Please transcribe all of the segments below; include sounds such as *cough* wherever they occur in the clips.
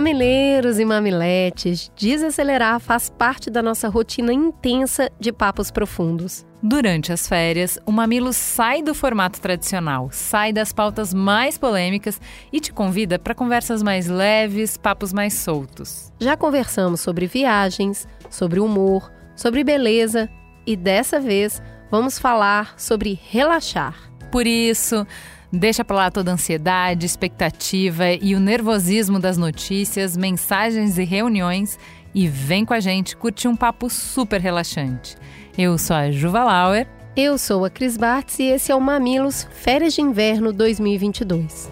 Mamileiros e mamiletes, desacelerar faz parte da nossa rotina intensa de papos profundos. Durante as férias, o Mamilo sai do formato tradicional, sai das pautas mais polêmicas e te convida para conversas mais leves, papos mais soltos. Já conversamos sobre viagens, sobre humor, sobre beleza e dessa vez vamos falar sobre relaxar. Por isso, Deixa pra lá toda a ansiedade, expectativa e o nervosismo das notícias, mensagens e reuniões e vem com a gente curtir um papo super relaxante. Eu sou a Juva Lauer. Eu sou a Cris Bartz e esse é o Mamilos Férias de Inverno 2022.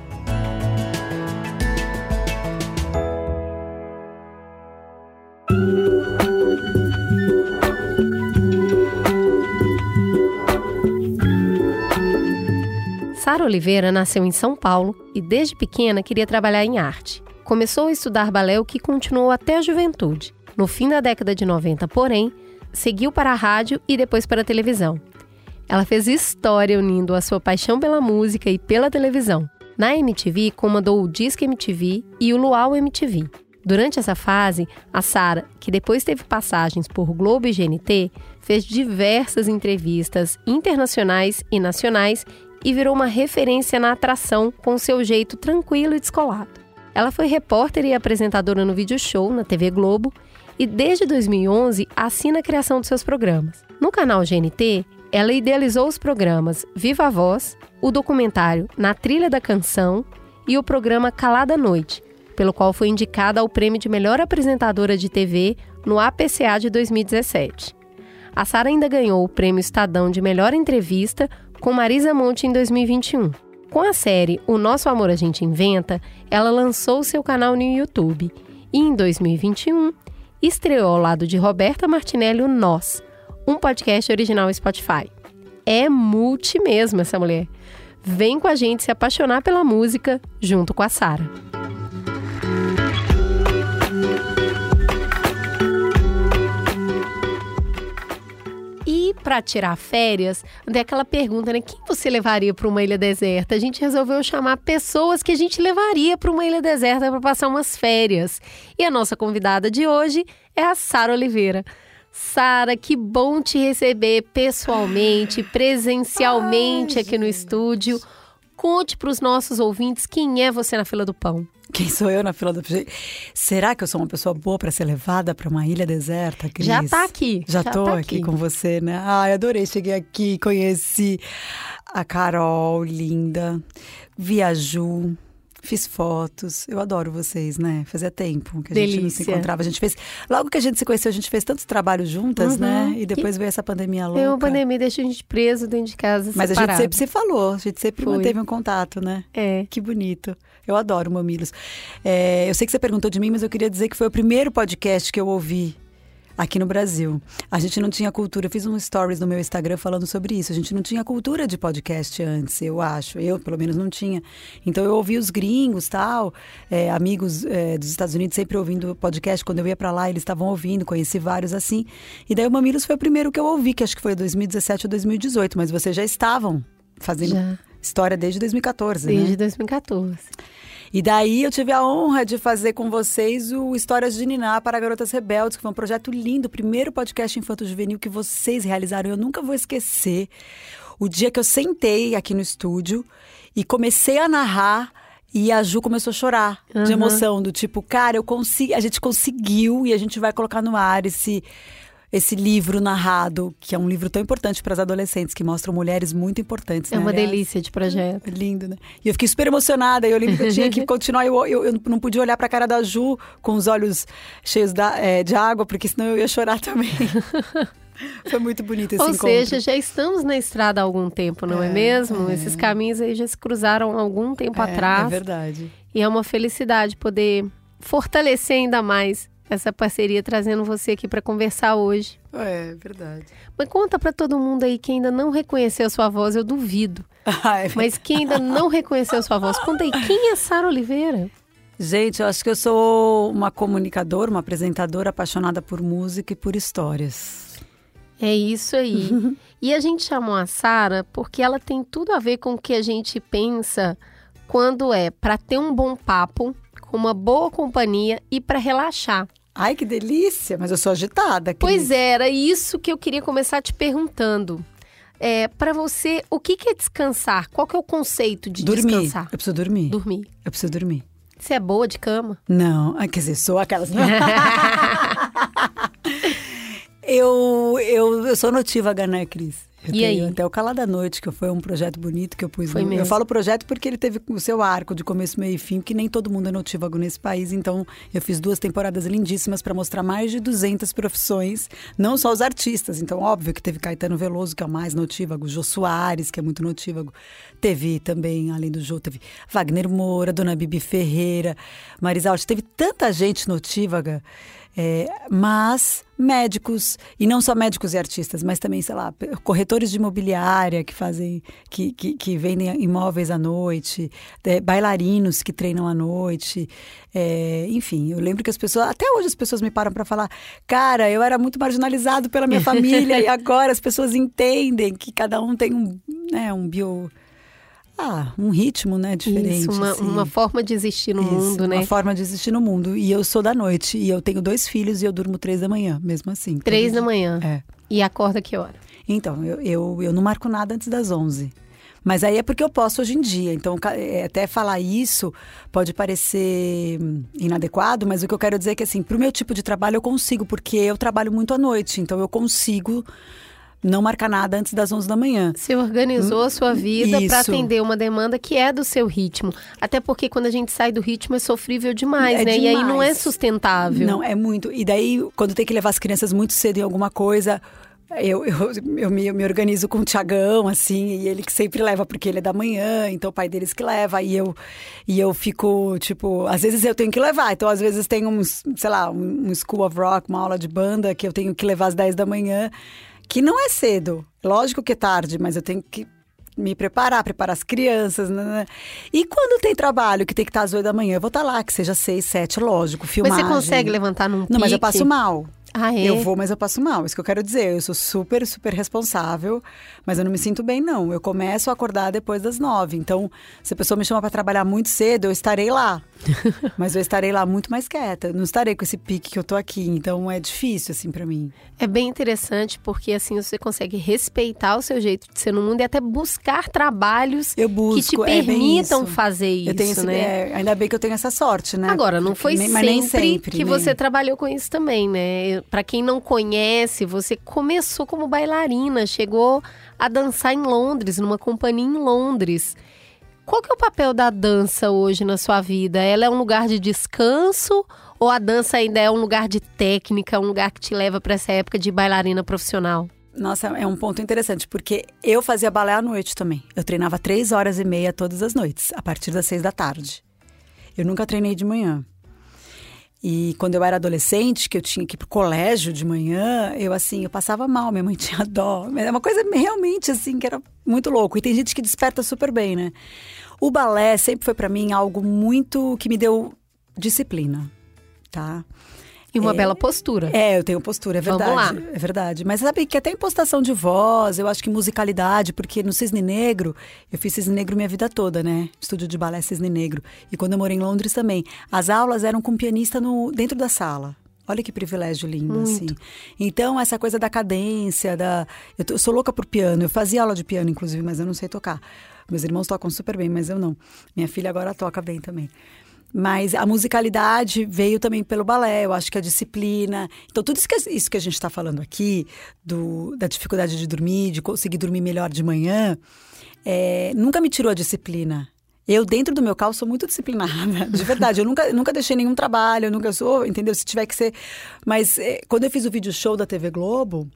Sara Oliveira nasceu em São Paulo e desde pequena queria trabalhar em arte. Começou a estudar balé, o que continuou até a juventude. No fim da década de 90, porém, seguiu para a rádio e depois para a televisão. Ela fez história unindo a sua paixão pela música e pela televisão. Na MTV, comandou o Disque MTV e o Luau MTV. Durante essa fase, a Sara, que depois teve passagens por Globo e GNT, fez diversas entrevistas internacionais e nacionais e virou uma referência na atração com seu jeito tranquilo e descolado. Ela foi repórter e apresentadora no Video Show na TV Globo e desde 2011 assina a criação dos seus programas. No canal GNT, ela idealizou os programas Viva a Voz, o documentário Na Trilha da Canção e o programa Calada Noite, pelo qual foi indicada ao prêmio de melhor apresentadora de TV no APCA de 2017. A Sara ainda ganhou o prêmio Estadão de melhor entrevista com Marisa Monte em 2021. Com a série O Nosso Amor a Gente Inventa, ela lançou seu canal no YouTube e em 2021 estreou ao lado de Roberta Martinelli o Nós, um podcast original Spotify. É multi mesmo essa mulher. Vem com a gente se apaixonar pela música junto com a Sara. Para tirar férias, é aquela pergunta, né? Quem você levaria para uma ilha deserta? A gente resolveu chamar pessoas que a gente levaria para uma ilha deserta para passar umas férias. E a nossa convidada de hoje é a Sara Oliveira. Sara, que bom te receber pessoalmente, presencialmente Ai, aqui no estúdio. Conte para os nossos ouvintes quem é você na fila do pão. Quem sou eu na fila do pão? Será que eu sou uma pessoa boa para ser levada para uma ilha deserta, Cris? Já tá aqui. Já, tô tá aqui. aqui com você, né? Ai, adorei. Cheguei aqui, conheci a Carol, linda. Viaju. Fiz fotos. Eu adoro vocês, né? Fazia tempo que a Delícia. gente não se encontrava. A gente fez. Logo que a gente se conheceu, a gente fez tantos trabalhos juntas, uhum. né? E depois veio essa pandemia louca. Veio uma pandemia, deixou a gente preso dentro de casa. Mas separado. a gente sempre se falou, a gente sempre Foi. manteve um contato, né? É. Que bonito. Eu adoro Mamilos. É, eu sei que você perguntou de mim, mas eu queria dizer que foi o primeiro podcast que eu ouvi aqui no Brasil. A gente não tinha cultura. Eu fiz um stories no meu Instagram falando sobre isso. A gente não tinha cultura de podcast antes, eu acho. Eu, pelo menos, não tinha. Então eu ouvi os gringos, tal, é, amigos é, dos Estados Unidos sempre ouvindo podcast. Quando eu ia para lá, eles estavam ouvindo. Conheci vários assim. E daí o Mamilos foi o primeiro que eu ouvi, que acho que foi 2017 ou 2018. Mas vocês já estavam fazendo já. história desde 2014, desde né? Desde 2014. E daí eu tive a honra de fazer com vocês o Histórias de Niná para Garotas Rebeldes, que foi um projeto lindo, o primeiro podcast infanto-juvenil que vocês realizaram. Eu nunca vou esquecer o dia que eu sentei aqui no estúdio e comecei a narrar e a Ju começou a chorar uhum. de emoção, do tipo, cara, eu consegui, a gente conseguiu e a gente vai colocar no ar esse esse livro narrado, que é um livro tão importante para as adolescentes, que mostram mulheres muito importantes. É né? uma Aliás, delícia de projeto. É lindo, né? E eu fiquei super emocionada. Eu lembro que eu tinha que *laughs* continuar. Eu, eu, eu não podia olhar para a cara da Ju com os olhos cheios da, é, de água, porque senão eu ia chorar também. *laughs* Foi muito bonito esse Ou encontro. seja, já estamos na estrada há algum tempo, não é, é mesmo? É. Esses caminhos aí já se cruzaram há algum tempo é, atrás. É verdade. E é uma felicidade poder fortalecer ainda mais essa parceria trazendo você aqui para conversar hoje. É, verdade. Mas conta para todo mundo aí que ainda não reconheceu sua voz, eu duvido. *laughs* É Mas quem ainda não reconheceu sua voz, conta aí, quem é Sara Oliveira? Gente, eu acho que eu sou uma comunicadora, uma apresentadora apaixonada por música e por histórias. É isso aí. *laughs* e a gente chamou a Sara porque ela tem tudo a ver com o que a gente pensa quando é para ter um bom papo, uma boa companhia e para relaxar. Ai, que delícia! Mas eu sou agitada. Cris. Pois é, era isso que eu queria começar te perguntando. É, para você, o que, que é descansar? Qual que é o conceito de Dormir. descansar? Eu preciso dormir. Dormir. Eu preciso dormir. Você é boa de cama? Não, ah, quer dizer, sou aquelas. *laughs* *laughs* eu, eu, eu sou notívaga, né, Cris? Eu E tenho aí? até o Cala da Noite, que foi um projeto bonito que eu pus. Foi no- mesmo. Eu falo projeto porque ele teve o seu arco de começo, meio e fim, que nem todo mundo é notívago nesse país. Então, eu fiz duas temporadas lindíssimas para mostrar mais de 200 profissões, não só os artistas. Então, óbvio que teve Caetano Veloso, que é o mais notívago, Jô Soares, que é muito notívago. Teve também, além do Jô, teve Wagner Moura, Dona Bibi Ferreira, Marisa. Teve tanta gente notívaga. É, mas médicos, e não só médicos e artistas, mas também, sei lá, corretores de imobiliária que fazem, que, que, que vendem imóveis à noite, é, bailarinos que treinam à noite, é, enfim, eu lembro que as pessoas, até hoje as pessoas me param para falar, cara, eu era muito marginalizado pela minha *laughs* família e agora as pessoas entendem que cada um tem um, né, um bio, ah, um ritmo, né, diferente. Isso, uma, assim. uma forma de existir no Isso, mundo, né? Uma forma de existir no mundo. E eu sou da noite. E eu tenho dois filhos e eu durmo três da manhã, mesmo assim. Três da manhã. É. E acorda que hora? Então, eu, eu, eu não marco nada antes das 11. Mas aí é porque eu posso hoje em dia. Então, é, até falar isso pode parecer inadequado, mas o que eu quero dizer é que, assim, pro meu tipo de trabalho eu consigo, porque eu trabalho muito à noite. Então, eu consigo não marcar nada antes das 11 da manhã. Você organizou a sua vida para atender uma demanda que é do seu ritmo. Até porque quando a gente sai do ritmo é sofrível demais, É né? E aí não é demais. sustentável. Não, é muito. E daí, quando tem que levar as crianças muito cedo em alguma coisa, eu, eu, eu, me, eu me organizo com o Tiagão, assim, e ele que sempre leva, porque ele é da manhã, então o pai deles que leva, e eu, e eu fico, tipo, às vezes eu tenho que levar, então às vezes tem um, sei lá, um, um School of Rock, uma aula de banda, que eu tenho que levar às 10 da manhã, que não é cedo, lógico que é tarde, mas eu tenho que me preparar, preparar as crianças, né, né. E quando tem trabalho que tem que estar às 8 da manhã, eu vou estar lá, que seja 6, 7, lógico, Mas filmagem. você consegue levantar num Não, mas eu passo mal. Ah, é? Eu vou, mas eu passo mal. Isso que eu quero dizer. Eu sou super, super responsável, mas eu não me sinto bem, não. Eu começo a acordar depois das nove. Então, se a pessoa me chama para trabalhar muito cedo, eu estarei lá. *laughs* mas eu estarei lá muito mais quieta. Não estarei com esse pique que eu tô aqui. Então, é difícil, assim, para mim. É bem interessante porque assim você consegue respeitar o seu jeito de ser no mundo e até buscar trabalhos Eu que busco, te é permitam isso. fazer isso, eu tenho esse, né? é, ainda bem que eu tenho essa sorte, né? Agora, não foi Nem- sempre, sempre que nem- você trabalhou com isso também, né? Pra quem não conhece, você começou como bailarina, chegou a dançar em Londres, numa companhia em Londres. Qual que é o papel da dança hoje na sua vida? Ela é um lugar de descanso ou a dança ainda é um lugar de técnica, um lugar que te leva pra essa época de bailarina profissional? Nossa, é um ponto interessante, porque eu fazia balé à noite também. Eu treinava três horas e meia todas as noites, a partir das seis da tarde. Eu nunca treinei de manhã. E quando eu era adolescente, que eu tinha que ir pro colégio de manhã, eu assim, eu passava mal, minha mãe *laughs* tinha dó. É uma coisa realmente assim, que era muito louco. E tem gente que desperta super bem, né? O balé sempre foi para mim algo muito que me deu disciplina, tá? E uma É. bela postura. É, eu tenho postura, é Vamos verdade. lá. É verdade. Mas sabe que até impostação de voz, eu acho que musicalidade, porque no Cisne Negro, eu fiz Cisne Negro minha vida toda, né? Estúdio de balé Cisne Negro. E quando eu morei em Londres também. As aulas eram com pianista no, dentro da sala. Olha que privilégio lindo, Muito. assim. Então, essa coisa da cadência, da. Eu, tô- eu sou louca por piano. Eu fazia aula de piano, inclusive, mas eu não sei tocar. Meus irmãos tocam super bem, mas eu não. Minha filha agora toca bem também. Mas a musicalidade veio também pelo balé, eu acho que a disciplina. Então, tudo isso que, isso que a gente está falando aqui, do, da dificuldade de dormir, de conseguir dormir melhor de manhã, é, nunca me tirou a disciplina. Eu, dentro do meu carro, sou muito disciplinada, de verdade. Eu nunca, nunca deixei nenhum trabalho, eu nunca sou, entendeu? Se tiver que ser. Mas é, quando eu fiz o vídeo show da TV Globo,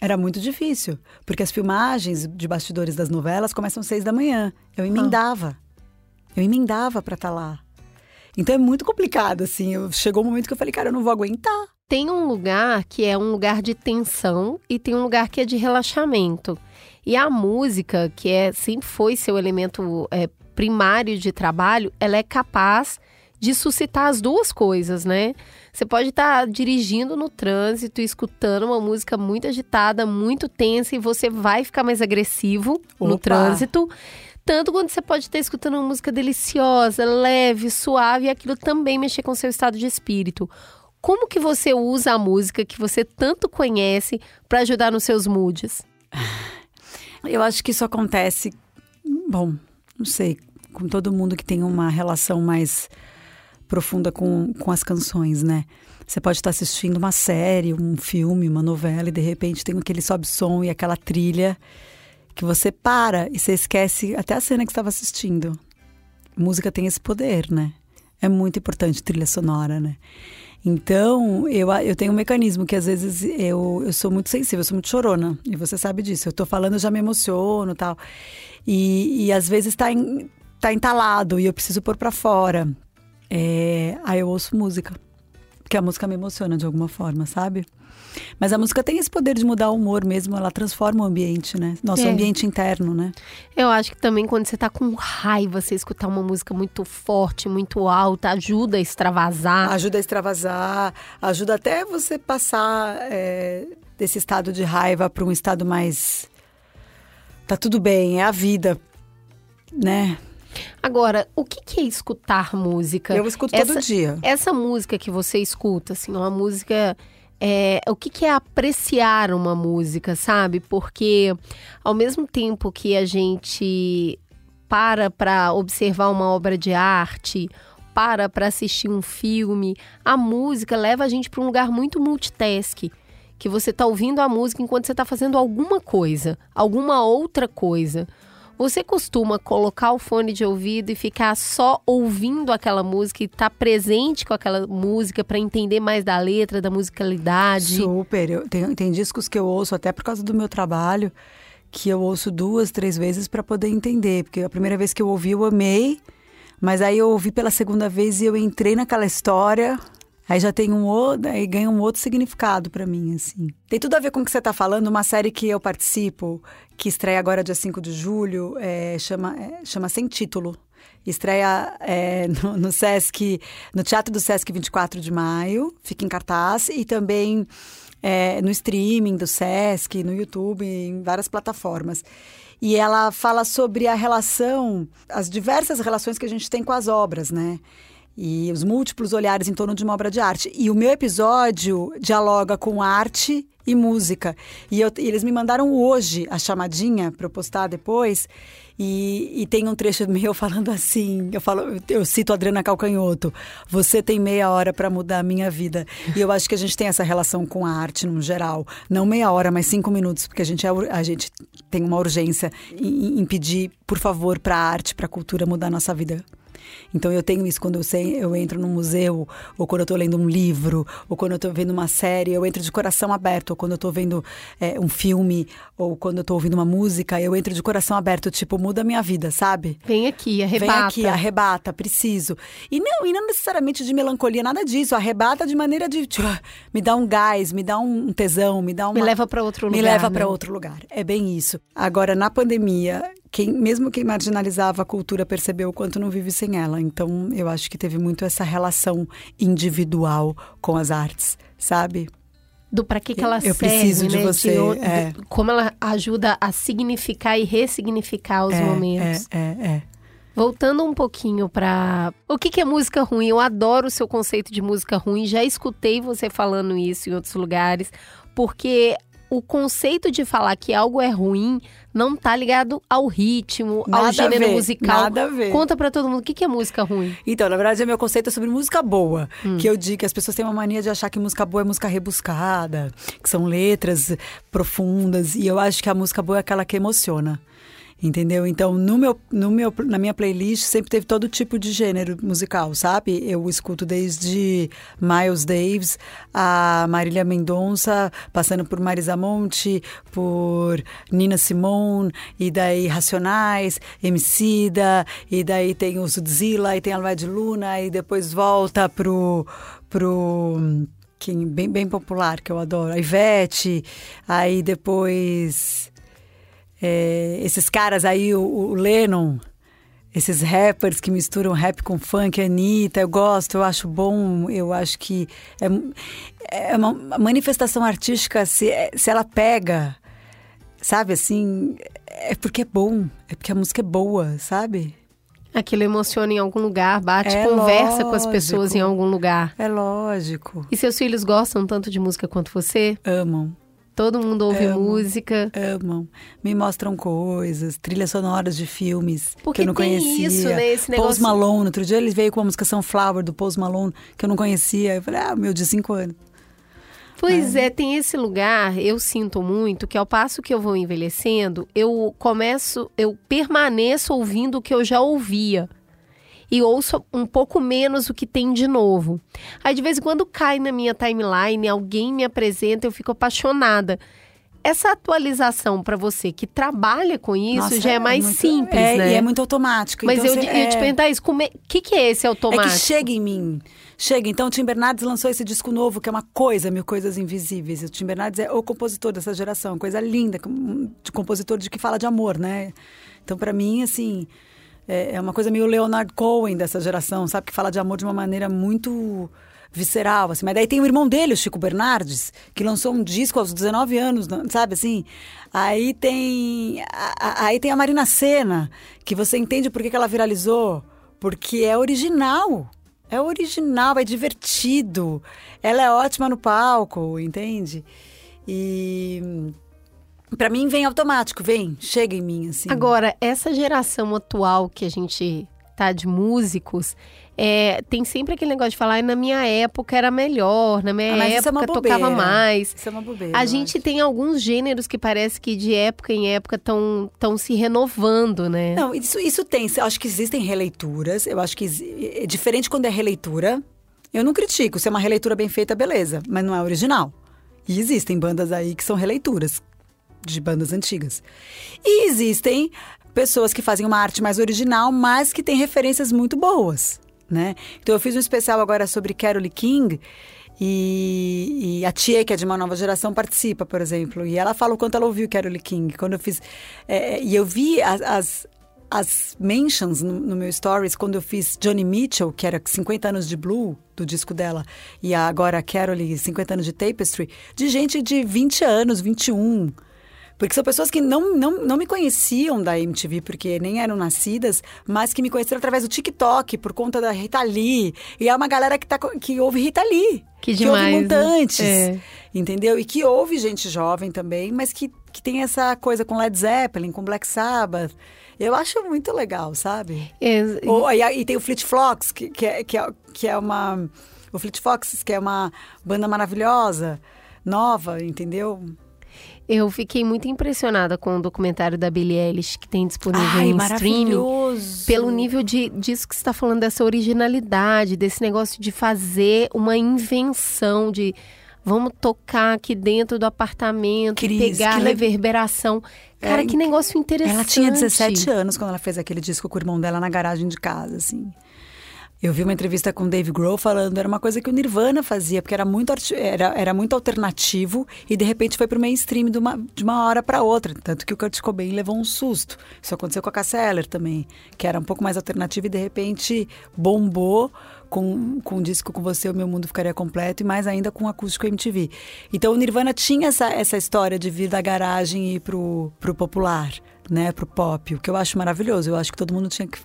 era muito difícil, porque as filmagens de bastidores das novelas começam às seis da manhã. Eu emendava. Eu emendava para estar lá. Então é muito complicado, assim. Eu, chegou um momento que eu falei, cara, eu não vou aguentar. Tem um lugar que é um lugar de tensão e tem um lugar que é de relaxamento. E a música, que é sempre foi seu elemento é, primário de trabalho, ela é capaz de suscitar as duas coisas, né? Você pode estar tá dirigindo no trânsito, escutando uma música muito agitada, muito tensa, e você vai ficar mais agressivo Opa. no trânsito. Tanto quanto você pode estar escutando uma música deliciosa, leve, suave, e aquilo também mexer com o seu estado de espírito. Como que você usa a música que você tanto conhece para ajudar nos seus moods? *laughs* Eu acho que isso acontece, bom, não sei, com todo mundo que tem uma relação mais profunda com, com as canções, né? Você pode estar assistindo uma série, um filme, uma novela e de repente tem aquele sobe-som e aquela trilha que você para e você esquece até a cena que estava assistindo. Música tem esse poder, né? É muito importante trilha sonora, né? Então, eu, eu tenho um mecanismo que às vezes eu, eu sou muito sensível, eu sou muito chorona. E você sabe disso. Eu tô falando, eu já me emociono tal. E, e às vezes tá, em, tá entalado e eu preciso pôr para fora é, aí eu ouço música. Porque a música me emociona de alguma forma, sabe? Mas a música tem esse poder de mudar o humor mesmo, ela transforma o ambiente, né? Nosso é. ambiente interno, né? Eu acho que também quando você tá com raiva, você escutar uma música muito forte, muito alta, ajuda a extravasar. Ajuda a extravasar, ajuda até você passar é, desse estado de raiva para um estado mais. Tá tudo bem, é a vida, né? Agora, o que, que é escutar música? Eu escuto essa, todo dia. Essa música que você escuta, assim, uma música. É, o que, que é apreciar uma música, sabe? Porque ao mesmo tempo que a gente para para observar uma obra de arte, para para assistir um filme, a música leva a gente para um lugar muito multitask que você está ouvindo a música enquanto você está fazendo alguma coisa, alguma outra coisa. Você costuma colocar o fone de ouvido e ficar só ouvindo aquela música e estar tá presente com aquela música para entender mais da letra, da musicalidade? Super. Eu, tem, tem discos que eu ouço até por causa do meu trabalho, que eu ouço duas, três vezes para poder entender. Porque a primeira vez que eu ouvi, eu amei. Mas aí eu ouvi pela segunda vez e eu entrei naquela história Aí já tem um outro, aí ganha um outro significado para mim, assim. Tem tudo a ver com o que você tá falando, uma série que eu participo, que estreia agora dia 5 de julho, é, chama, é, chama Sem Título. Estreia é, *laughs* no, no, Sesc, no Teatro do Sesc 24 de maio, fica em cartaz, e também é, no streaming do Sesc, no YouTube, em várias plataformas. E ela fala sobre a relação, as diversas relações que a gente tem com as obras, né? E os múltiplos olhares em torno de uma obra de arte. E o meu episódio dialoga com arte e música. E, eu, e eles me mandaram hoje a chamadinha para eu postar depois. E, e, tem um trecho *laughs* meu falando assim, eu falo, eu cito a Adriana Calcanhoto, você tem meia hora para mudar a minha vida. E eu acho que a gente tem essa relação com a arte no geral, não meia hora, mas cinco minutos, porque a gente, é, a gente tem uma urgência em, em pedir, por favor, para a arte, para a cultura mudar a nossa vida então eu tenho isso quando eu, sei, eu entro num museu, ou quando eu estou lendo um livro, ou quando eu estou vendo uma série, eu entro de coração aberto, ou quando eu estou vendo é, um filme, ou quando eu estou ouvindo uma música, eu entro de coração aberto, tipo, muda a minha vida, sabe? Vem aqui, arrebata. Vem aqui, arrebata, preciso. E não, e não necessariamente de melancolia, nada disso, arrebata de maneira de, tipo, *laughs* me dá um gás, me dá um tesão, me dá uma... Me leva para outro lugar. Me leva né? para outro lugar. É bem isso. Agora, na pandemia, quem, mesmo quem marginalizava a cultura percebeu o quanto não vive sem ela. Então, eu acho que teve muito essa relação individual com as artes, sabe? Do para que, que ela eu serve, preciso de né? você. De, é. Como ela ajuda a significar e ressignificar os é, momentos. É, é, é. Voltando um pouquinho para o que, que é música ruim, eu adoro o seu conceito de música ruim. Já escutei você falando isso em outros lugares, porque o conceito de falar que algo é ruim não tá ligado ao ritmo, nada ao gênero ver, musical. Nada a ver. Conta para todo mundo o que é música ruim. Então, na verdade, o meu conceito é sobre música boa. Hum. Que eu digo que as pessoas têm uma mania de achar que música boa é música rebuscada, que são letras profundas. E eu acho que a música boa é aquela que emociona. Entendeu? Então, no meu, no meu, na minha playlist sempre teve todo tipo de gênero musical, sabe? Eu escuto desde Miles Davis a Marília Mendonça, passando por Marisa Monte, por Nina Simone, e daí Racionais, Emicida, e daí tem o Zudzilla, e tem a de Luna, e depois volta pro... pro bem, bem popular, que eu adoro, a Ivete, aí depois é, esses caras aí, o, o, Lennon, esses rappers que misturam rap com funk, Anitta, eu gosto, eu acho bom, eu acho que é, é uma manifestação artística, se, se ela pega, sabe, assim, é porque é bom, é porque a música é boa, sabe? Aquilo emociona em algum lugar, bate, é conversa lógico. com as pessoas em algum lugar. É lógico. E seus filhos gostam tanto de música quanto você? Amam. Todo mundo ouve amam, música. Amam. Me mostram coisas, trilhas sonoras de filmes Porque que eu não tem conhecia. Isso, né? Esse negócio... Post Malone, outro dia ele veio com a música Sunflower do Post Malone, que eu não conhecia. Eu falei, ah, meu, de cinco anos. Pois é. é, tem esse lugar, eu sinto muito que ao passo que eu vou envelhecendo, eu começo, eu permaneço ouvindo o que eu já ouvia e ouço um pouco menos o que tem de novo. Aí de vez em quando cai na minha timeline, alguém me apresenta, eu fico apaixonada. Essa atualização para você que trabalha com isso Nossa, já é, é mais muito, simples, é, né? E é muito automático. Mas então eu, você, eu é... te perguntar isso, o é, que, que é esse automático? É que chega em mim. Chega. Então, o Tim Bernardes lançou esse disco novo, que é uma coisa, Mil Coisas Invisíveis. O Tim Bernardes é o compositor dessa geração, coisa linda, de compositor de que fala de amor, né? Então, para mim, assim, é, é uma coisa meio Leonard Cohen dessa geração, sabe? Que fala de amor de uma maneira muito visceral, assim. Mas daí tem o irmão dele, o Chico Bernardes, que lançou um disco aos 19 anos, sabe assim? Aí tem a, aí tem a Marina Senna, que você entende por que, que ela viralizou, porque é original. É original, é divertido. Ela é ótima no palco, entende? E para mim vem automático, vem, chega em mim assim. Agora, essa geração atual que a gente tá de músicos, é, tem sempre aquele negócio de falar, na minha época era melhor, na minha ah, época é tocava mais. Isso é uma bobeira. A gente acho. tem alguns gêneros que parece que de época em época estão tão se renovando, né? Não, isso, isso tem. Eu acho que existem releituras. Eu acho que é diferente quando é releitura. Eu não critico. Se é uma releitura bem feita, beleza. Mas não é original. E existem bandas aí que são releituras de bandas antigas. E existem pessoas que fazem uma arte mais original, mas que têm referências muito boas né? Então eu fiz um especial agora sobre Carole King e, e, a Tia, que é de uma nova geração, participa, por exemplo. E ela fala o quanto ela ouviu Carole King. Quando eu fiz. É, e eu vi as, as, as mentions no, no, meu stories quando eu fiz Johnny Mitchell, que era 50 anos de Blue, do disco dela, e agora a Carole, 50 anos de Tapestry, de gente de 20 anos, 21 porque são pessoas que não, não, não me conheciam da MTV, porque nem eram nascidas, mas que me conheceram através do TikTok, por conta da Rita Lee. E é uma galera que, tá, que ouve Rita Lee. Que, que ouve Montantes. É. Entendeu? E que ouve gente jovem também, mas que, que tem essa coisa com Led Zeppelin, com Black Sabbath. Eu acho muito legal, sabe? É, Ou, e, e, tem o Fleet Fox, que, que, é, que, é, que é uma... O Fleet Foxes, que é uma banda maravilhosa, nova, entendeu? Eu fiquei muito impressionada com o documentário da Billie Eilish que tem disponível Ai, em streaming. Pelo nível de, disso que você está falando, dessa originalidade, desse negócio de fazer uma invenção, de vamos tocar aqui dentro do apartamento, Cris, pegar a reverberação. Cara, é, que negócio interessante. Ela tinha 17 anos quando ela fez aquele disco com o irmão dela na garagem de casa, assim. Eu vi uma entrevista com o Dave Grohl falando era uma coisa que o Nirvana fazia, porque era muito, era, era muito alternativo e de repente foi pro mainstream de uma, de uma hora para outra. Tanto que o Kurt Cobain levou um susto. Isso aconteceu com a Cassia Eller também, que era um pouco mais alternativo e de repente bombou com, com um disco com você, o meu mundo ficaria completo, e mais ainda com o acústico MTV. Então o Nirvana tinha essa, essa história de vir da garagem e ir pro, pro popular, né, pro pop, o que eu acho maravilhoso. Eu acho que todo mundo tinha que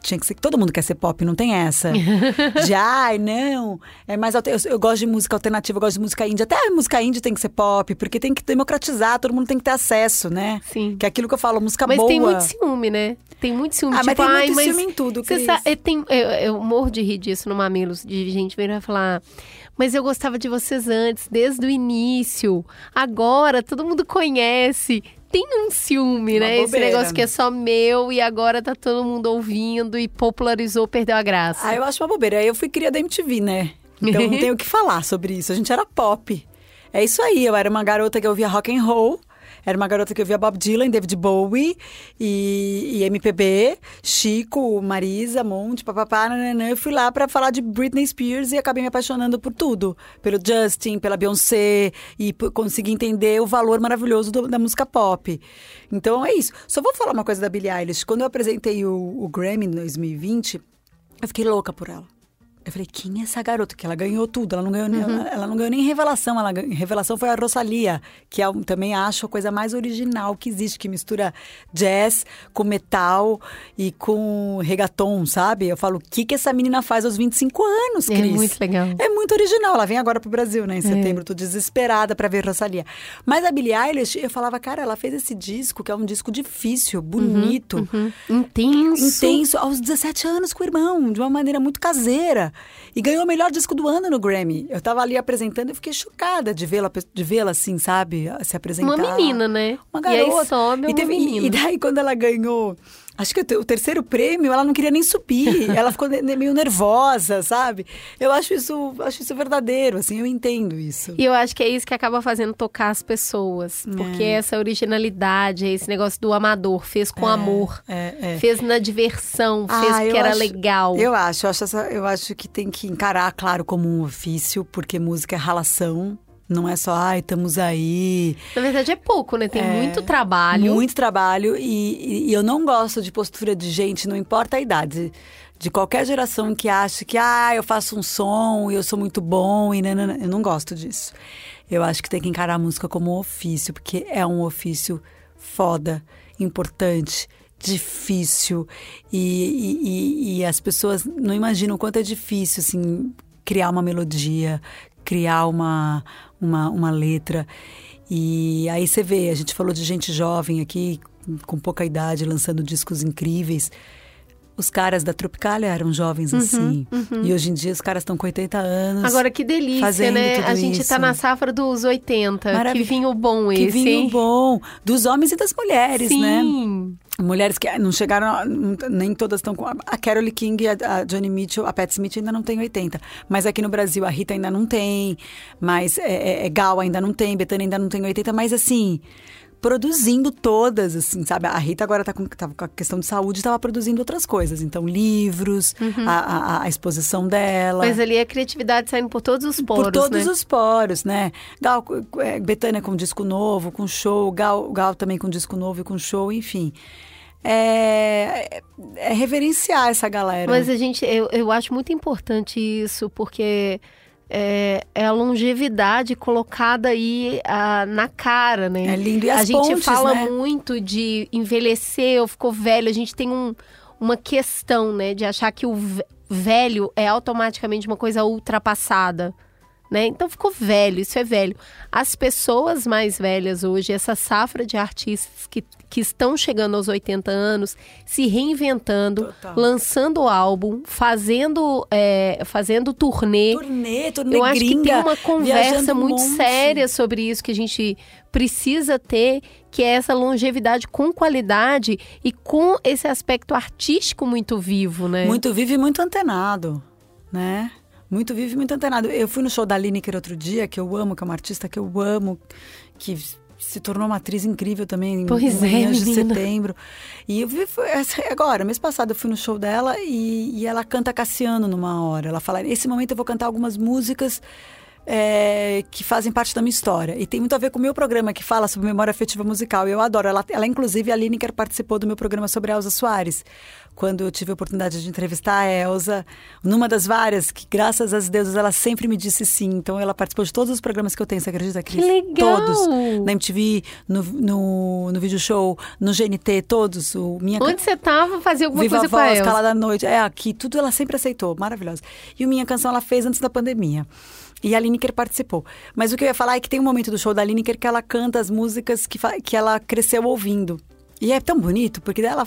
tinha que ser. Todo mundo quer ser pop, não tem essa. *laughs* de ai, não. É mais eu, eu, gosto de música alternativa, eu gosto de música índia. Até a música índia tem que ser pop, porque tem que democratizar, todo mundo tem que ter acesso, né? Sim. Que é aquilo que eu falo, música mas boa. Mas tem muito ciúme, né? Tem muito ciúme. Ah, tipo, mas tem muito ciúme em tudo, Cris. Sabe, tem, eu, eu morro de rir disso no Mamilos, de gente vir e falar mas eu gostava de vocês antes, desde o início. Agora todo mundo conhece. Tem um ciúme, Uma né? Esse bobeira. negócio que é só meu e agora tá todo mundo ouvindo e popularizou, perdeu a graça. Ah, eu acho uma bobeira. Aí eu fui cria da MTV, né? Então *laughs* não tenho o que falar sobre isso. A gente era pop. É isso aí. Eu era uma garota que ouvia rock and roll. Era uma garota que ouvia Bob Dylan, David Bowie e, e MPB, Chico, Marisa, Monte, papapá, nananã. Eu fui lá pra falar de Britney Spears e acabei me apaixonando por tudo. Pelo Justin, pela Beyoncé e consegui entender o valor maravilhoso do- da música pop. Então é isso. Só vou falar uma coisa da Billie Eilish. Quando eu apresentei o, o Grammy em 2020, eu fiquei louca por ela. Eu falei, quem é essa garota? Que ela ganhou tudo, ela não ganhou, nem, ela, ela não ganhou nem revelação. Ela, revelação foi a Rosalia, que é, um- também acho a coisa mais original que existe, que mistura jazz com metal e com reggaeton, sabe? Eu falo, o que, que essa menina faz aos 25 anos, É Cris? muito legal. É muito original. Ela vem agora pro Brasil, né? Em setembro. Tô desesperada pra ver Rosalia. Mas a Billie Eilish, eu falava, cara, ela fez esse disco, que é um disco difícil, bonito Hum, Intenso. intenso aos 17 anos com o irmão, de uma maneira muito caseira. E ganhou o melhor disco do ano no Grammy. Eu tava ali apresentando e fiquei chocada de vê-la de vê-la assim, sabe? Se apresentar. Uma menina, né? Uma E garota. aí sobe e, uma teve- e- menina. e daí, quando ela ganhou. Acho que o te- o terceiro prêmio, ela não queria nem subir. *laughs* ela ficou meio nervosa, sabe? Eu acho isso, acho isso verdadeiro, assim, eu entendo isso. E eu acho que é isso que acaba fazendo tocar as pessoas. Porque É. essa originalidade, esse negócio do amador, fez com amor. É, é. Fez na diversão, fez Ah, eu porque era acho- legal. Eu acho, eu acho, essa- eu acho que tem que encarar, claro, como um ofício, porque música é ralação. Não é só, ai, estamos aí. Na verdade é pouco, né? Tem muito trabalho. Muito trabalho. E, e- e eu não gosto de postura de gente, não importa a idade. De qualquer geração que acha que, ah, eu faço um som e eu sou muito bom e nanana. Eu não gosto disso. Eu acho que tem que encarar a música como um ofício, porque é um ofício foda, importante, difícil. E, e- e- e as pessoas não imaginam o quanto é difícil, assim, criar uma melodia, criar uma, uma, uma letra. E aí você vê, a gente falou de gente jovem aqui, com pouca idade, lançando discos incríveis. Os caras da Tropicália eram jovens assim. E hoje em dia os caras estão com 80 anos. Agora que delícia, né? A gente tá isso. na safra dos 80. Maravilha. Que vinho bom que esse, vinho hein? bom. Dos homens e das mulheres, né? Sim. Mulheres que não chegaram, nem todas estão com. A Carole King, a, a Johnny Mitchell, a Pat Smith ainda não tem 80. Mas aqui no Brasil a Rita ainda não tem. Mas é, é, é Gal ainda não tem, Betânia ainda não tem 80. Mas assim, produzindo todas, assim, sabe? A Rita agora tá com, tava com a questão de saúde, estava produzindo outras coisas. Então, livros, a, a- a exposição dela. Mas ali a criatividade saindo por todos os poros, Por todos né? os poros, né? Gal, é, Betânia com disco novo, com show, Gal, Gal também com disco novo e com show, enfim. É, é reverenciar essa galera. Mas a gente, eu, eu acho muito importante isso, porque é, é a longevidade colocada aí ah, na cara, né? É lindo. E a as gente pontes, fala né? muito de envelhecer ou ficou velho. A gente tem um- uma questão, né, de achar que o ve- velho é automaticamente uma coisa ultrapassada. Né? Então ficou velho, isso é velho. As pessoas mais velhas hoje, essa safra de artistas que, que estão chegando aos 80 anos, se reinventando, Total. lançando álbum, fazendo, é, fazendo turnê. Turnê, turnê Eu acho que tem gringa, uma conversa um muito séria sobre isso que a gente precisa ter, que é essa longevidade com qualidade e com esse aspecto artístico muito vivo, né? Muito vivo e muito antenado, né? Muito vivo e muito antenado. Eu fui no show da Lineker outro dia, que eu amo, que é uma artista que eu amo, que se tornou uma atriz incrível também Pois em é, de setembro. E eu vi, essa- agora, mês passado, eu fui no show dela e, e ela canta Cassiano numa hora. Ela fala, nesse momento eu vou cantar algumas músicas é, que fazem parte da minha história. E tem muito a ver com o meu programa que fala sobre memória afetiva musical. E eu adoro. Ela, ela inclusive, a Lineker participou do meu programa sobre a Elza Soares. Quando eu tive a oportunidade de entrevistar a Elza, numa das várias, que graças às deusas ela sempre me disse sim. Então ela participou de todos os programas que eu tenho, você acredita, Cris? legal! Todos. Na MTV, no, no, no Video Show, no GNT, todos. O Minha Onde você tava, fazia alguma Viva coisa a com a Voz. Cala da Noite. É, aqui, tudo ela sempre aceitou. Maravilhosa. E o Minha Canção ela fez antes da pandemia. E a Lineker participou. Mas o que eu ia falar é que tem um momento do show da Lineker que ela canta as músicas que, que ela cresceu ouvindo. E é tão bonito, porque ela,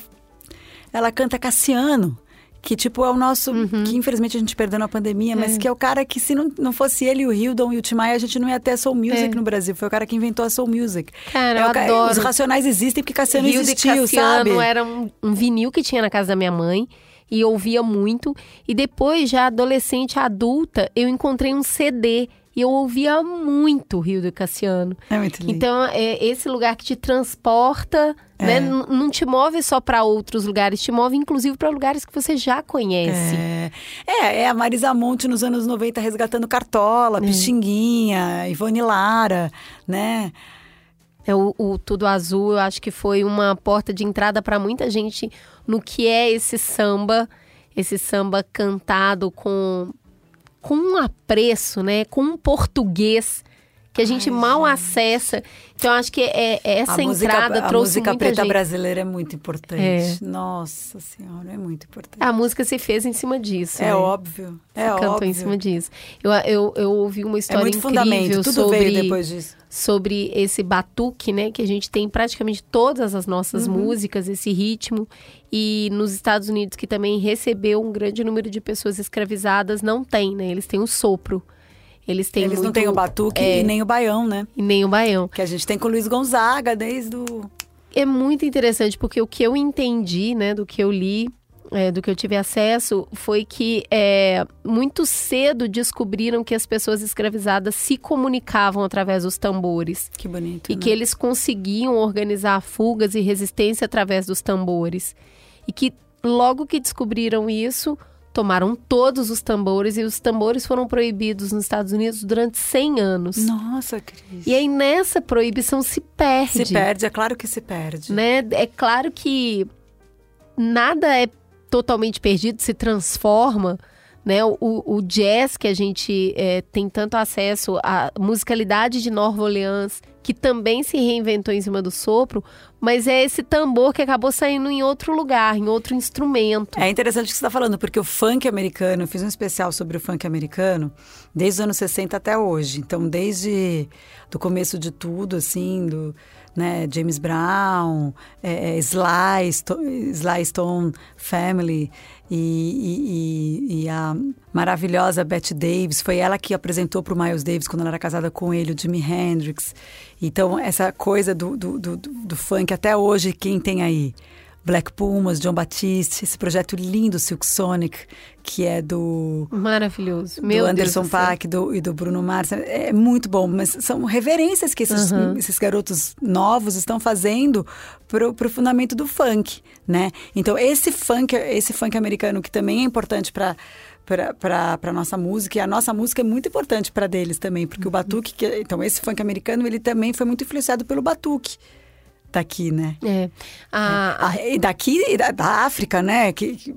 ela canta Cassiano, que tipo é o nosso, Uhum. que infelizmente a gente perdeu na pandemia, mas que é o cara que se não, não fosse ele, o Hildon e o Tim Maia, a gente não ia ter Soul Music É. no Brasil. Foi o cara que inventou a Soul Music. Cara, É eu ca- adoro. Os Racionais existem porque Cassiano de existiu, Cassiano sabe? era um, um vinil que tinha na casa da minha mãe e ouvia muito. E depois, já adolescente, adulta, eu encontrei um CD e eu ouvia muito Rio de Cassiano. É muito lindo. Então, é esse lugar que te transporta, né? É. N- Não te move só para outros lugares, te move inclusive para lugares que você já conhece. É, é, é a Marisa Monte nos anos 90 resgatando Cartola, É. Pixinguinha, Ivone Lara, né? É, o, o Tudo Azul, eu acho que foi uma porta de entrada para muita gente no que é esse samba, esse samba cantado com, com um apreço, né? Com um português que a gente Ai, mal gente. acessa. Então, acho que é, é essa a música, entrada a trouxe música muita preta gente. brasileira é muito importante. É. Nossa Senhora, é muito importante. A música se fez em cima disso. é né? óbvio. É Você cantou óbvio. em cima disso. Eu, eu, eu ouvi uma É história muito incrível fundamento. Tudo sobre... veio depois disso. sobre esse batuque, né, que a gente tem em praticamente todas as nossas Uhum. músicas, esse ritmo. E nos Estados Unidos, que também recebeu um grande número de pessoas escravizadas, não tem, né? Eles têm o sopro. Eles têm Eles não muito- têm o batuque é, e nem o baião, né? e nem o baião. Que a gente tem com o Luiz Gonzaga desde o. É muito interessante, porque o que eu entendi, né, do que eu li, é, do que eu tive acesso, foi que é, muito cedo descobriram que as pessoas escravizadas se comunicavam através dos tambores. Que bonito. E né? que eles conseguiam organizar fugas e resistência através dos tambores. E que logo que descobriram isso, tomaram todos os tambores e os tambores foram proibidos nos Estados Unidos durante 100 anos. Nossa, Cris. E aí nessa proibição se perde. Se perde, é claro que se perde. Né? É claro que nada é totalmente perdido, se transforma. Né? O, o jazz que a gente é, tem tanto acesso, a musicalidade de Nova Orleans, que também se reinventou em cima do sopro, mas é esse tambor que acabou saindo em outro lugar, em outro instrumento. É interessante o que você está falando, porque o funk americano, eu fiz um especial sobre o funk americano desde os anos 60 até hoje. Então, desde do começo de tudo, assim, do né, James Brown, é, é, Sly, Sto- Sly Stone Family e, e- e- a maravilhosa Bette Davis. Foi ela que apresentou para o Miles Davis quando ela era casada com ele, o Jimi Hendrix. Então, essa coisa do, do, do, do funk até hoje, quem tem aí? Black Pumas, John Batiste, esse projeto lindo Silk Sonic, que é do, Maravilhoso. do Meu Anderson Deus do. Paak do- e do Bruno Mars. É muito bom, mas são reverências que esses, Uhum. esses garotos novos estão fazendo pro, pro fundamento do funk, né? Então, esse funk, esse funk americano que também é importante para para a nossa música e a nossa música é muito importante para deles também porque Uhum. o batuque que, então esse funk americano ele também foi muito influenciado pelo batuque daqui né É. A- ah, e daqui, da, da África, né? Que, que,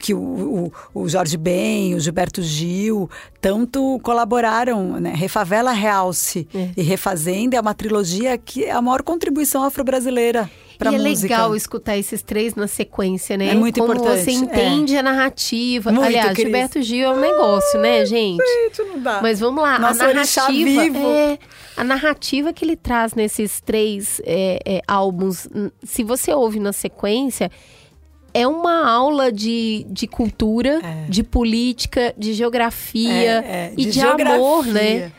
que o, o, o Jorge Ben, o Gilberto Gil, tanto colaboraram, né? Refavela Realce É. e Refazenda é uma trilogia que é a maior contribuição afro-brasileira para e é música. legal escutar esses três na sequência, né? É muito Como importante, você entende a narrativa. Muito, Aliás, Cris. Gilberto Gil é um negócio, né, gente? Gente, não dá. Mas vamos lá, Nosso a narrativa vivo. é a narrativa que ele traz nesses três é, é, álbuns. Se você ouve na sequência, é uma aula de, de cultura, É. de política, de geografia É, é, e de, geografia. amor, né?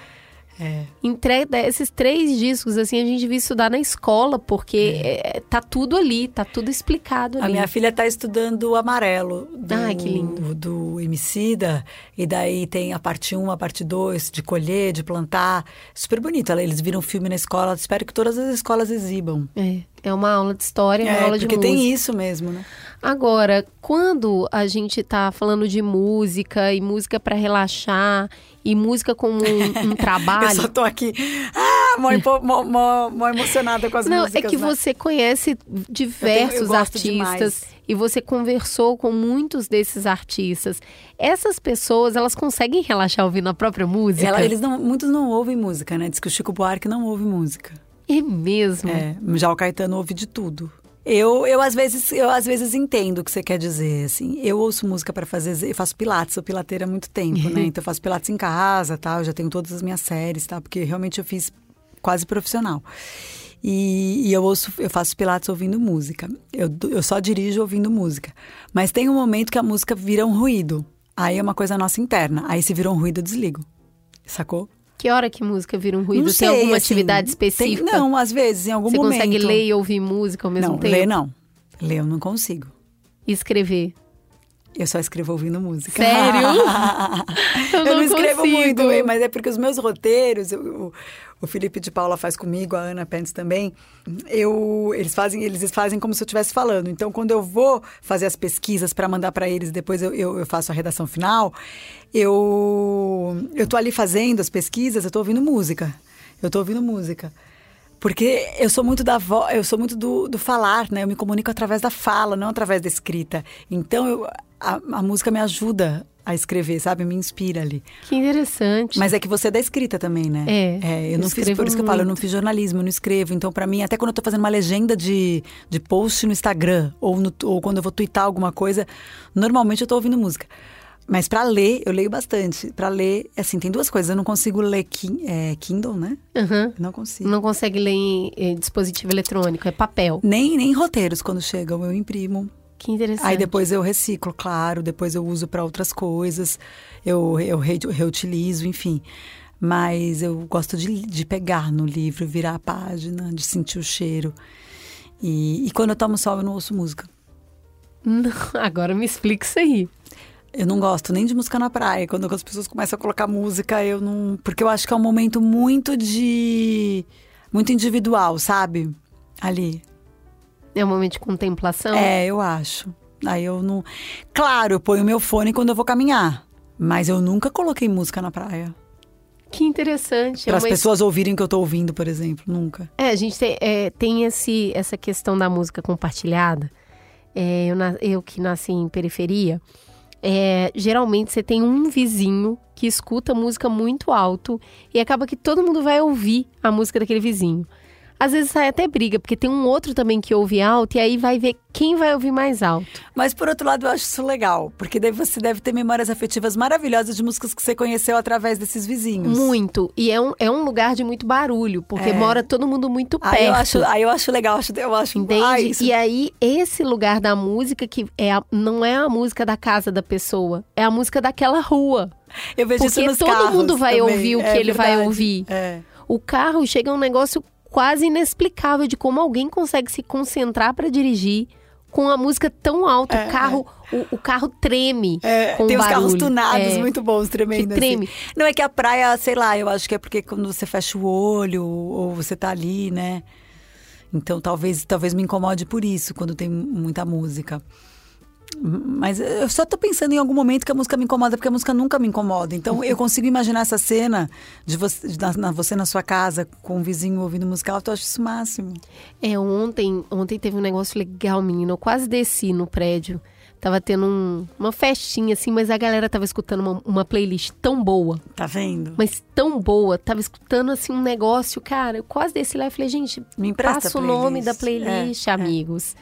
É. Entre esses três discos, assim, a gente devia estudar na escola, porque é, tá tudo ali, tá tudo explicado A ali. minha filha está estudando o Amarelo do, Ai, que lindo. do Emicida. E daí tem a parte 1, a parte 2, de colher, de plantar. Super bonito. Eles viram filme na escola. Espero que todas as escolas exibam. É, é uma aula de história, uma É, aula de porque música. tem isso mesmo, né? Agora, quando a gente tá falando de música e música pra relaxar e música como um, um *laughs* Eu trabalho. só tô aqui, ah, mó, mó- mó- mó emocionada com as Não, músicas. é que né? você conhece diversos Eu tenho- eu artistas e você conversou com muitos desses artistas. Essas pessoas, elas conseguem relaxar ouvindo a própria música? Ela- eles não, muitos não ouvem música, né? Diz que o Chico Buarque não ouve música. É mesmo. É, já o Caetano ouve de tudo. Eu, eu, às vezes, eu às vezes entendo o que você quer dizer, assim. Eu ouço música para fazer, eu faço pilates, sou pilateira há muito tempo, né? *laughs* Então eu faço pilates em casa, tal, eu já tenho todas as minhas séries, tá? Porque realmente eu fiz quase profissional. E, e eu ouço, eu faço pilates ouvindo música. Eu, eu só dirijo ouvindo música. Mas tem um momento que a música vira um ruído. Aí é uma coisa nossa interna. Aí se virou um ruído, eu desligo. Sacou? Que hora que música vira um ruído? Não tem sei, alguma assim, atividade tem- específica? não, às vezes, em algum Você momento. consegue ler e ouvir música ao mesmo não, tempo? ler não. Ler eu não consigo. E escrever? Eu só escrevo ouvindo música. Sério? *laughs* eu, Eu não, não escrevo muito, mas é porque os meus roteiros, eu- o, Felipe de Paula faz comigo, a Ana Pence também. Eu, eles fazem, eles fazem como se eu estivesse falando. Então, quando eu vou fazer as pesquisas para mandar para eles, depois eu, eu, eu faço a redação final. Eu eu tô ali fazendo as pesquisas, eu tô ouvindo música. Eu tô ouvindo música. Porque eu sou muito da eu sou muito do, do falar, né? Eu me comunico através da fala, não através da escrita. Então eu- a, a música me ajuda a escrever, sabe? Me inspira ali. Que interessante. Mas é que você é da escrita também, né? É, eu eu não fiz, por isso que eu falo, eu não muito. fiz jornalismo, eu não escrevo. Então, pra mim, até quando eu tô fazendo uma legenda de, de post no Instagram, ou, no- ou quando eu vou twittar alguma coisa, normalmente eu tô ouvindo música. Mas pra ler, eu leio bastante. Pra ler, assim, tem duas coisas. Eu não consigo ler é, Kindle, né? Eu não consigo. Não consegue ler em, em dispositivo eletrônico, é papel. Nem, nem roteiros quando chegam, eu imprimo. Que interessante. Aí depois eu reciclo, claro, depois eu uso para outras coisas, eu, eu re- reutilizo, enfim. Mas eu gosto de, de pegar no livro, virar a página, de sentir o cheiro. E, e quando eu tomo sol, eu não ouço música. Não, *laughs* agora me explica isso aí. Eu não gosto nem de música na praia. Quando as pessoas começam a colocar música, eu não. Porque eu acho que é um momento muito de. muito individual, sabe? Ali. É um momento de contemplação? É, eu acho. Aí eu não. Claro, eu ponho meu fone quando eu vou caminhar. Mas eu nunca coloquei música na praia. Que interessante. Para é as uma pessoas ouvirem o que eu tô ouvindo, por exemplo. Nunca. É, a gente tem, é, tem esse, essa questão da música compartilhada. É, eu, eu que nasci em periferia, é, geralmente você tem um vizinho que escuta música muito alto e acaba que todo mundo vai ouvir a música daquele vizinho. Às vezes sai até briga, porque tem um outro também que ouve alto e aí vai ver quem vai ouvir mais alto. Mas por outro lado, eu acho isso legal. Porque daí você deve ter memórias afetivas maravilhosas de músicas que você conheceu através desses vizinhos. Muito. E é um, é um lugar de muito barulho, porque É. mora todo mundo muito perto. Aí eu acho, aí eu acho legal, acho, eu acho. Entende? Ai, isso- E aí, esse lugar da música que é a- não é a música da casa da pessoa, é a música daquela rua. eu vejo isso Porque nos todo mundo vai também. ouvir o que É ele vai verdade. ouvir. É. O carro chega a um negócio quase inexplicável de como alguém consegue se concentrar para dirigir com a música tão alta. o carro, o, o carro treme É, tem os carros tunados É. muito bons, tremendo. Que treme. assim. Não é que a praia, sei lá, eu acho que é porque quando você fecha o olho ou você tá ali, né? Então talvez, talvez me incomode por isso, quando tem muita música. Mas eu só tô pensando em algum momento que a música me incomoda, porque a música nunca me incomoda. Então eu consigo imaginar essa cena de você, de na, você na sua casa, com um vizinho ouvindo música eu acho isso máximo. É, ontem, ontem teve um negócio legal, menino. Eu quase desci no prédio. Tava tendo um- uma festinha, assim, mas a galera tava escutando uma, uma playlist tão boa. Tá vendo? Mas tão boa. Tava escutando, assim, um negócio, cara. Eu quase desci lá e falei, gente, Me passa a o nome da playlist. É, é. amigos.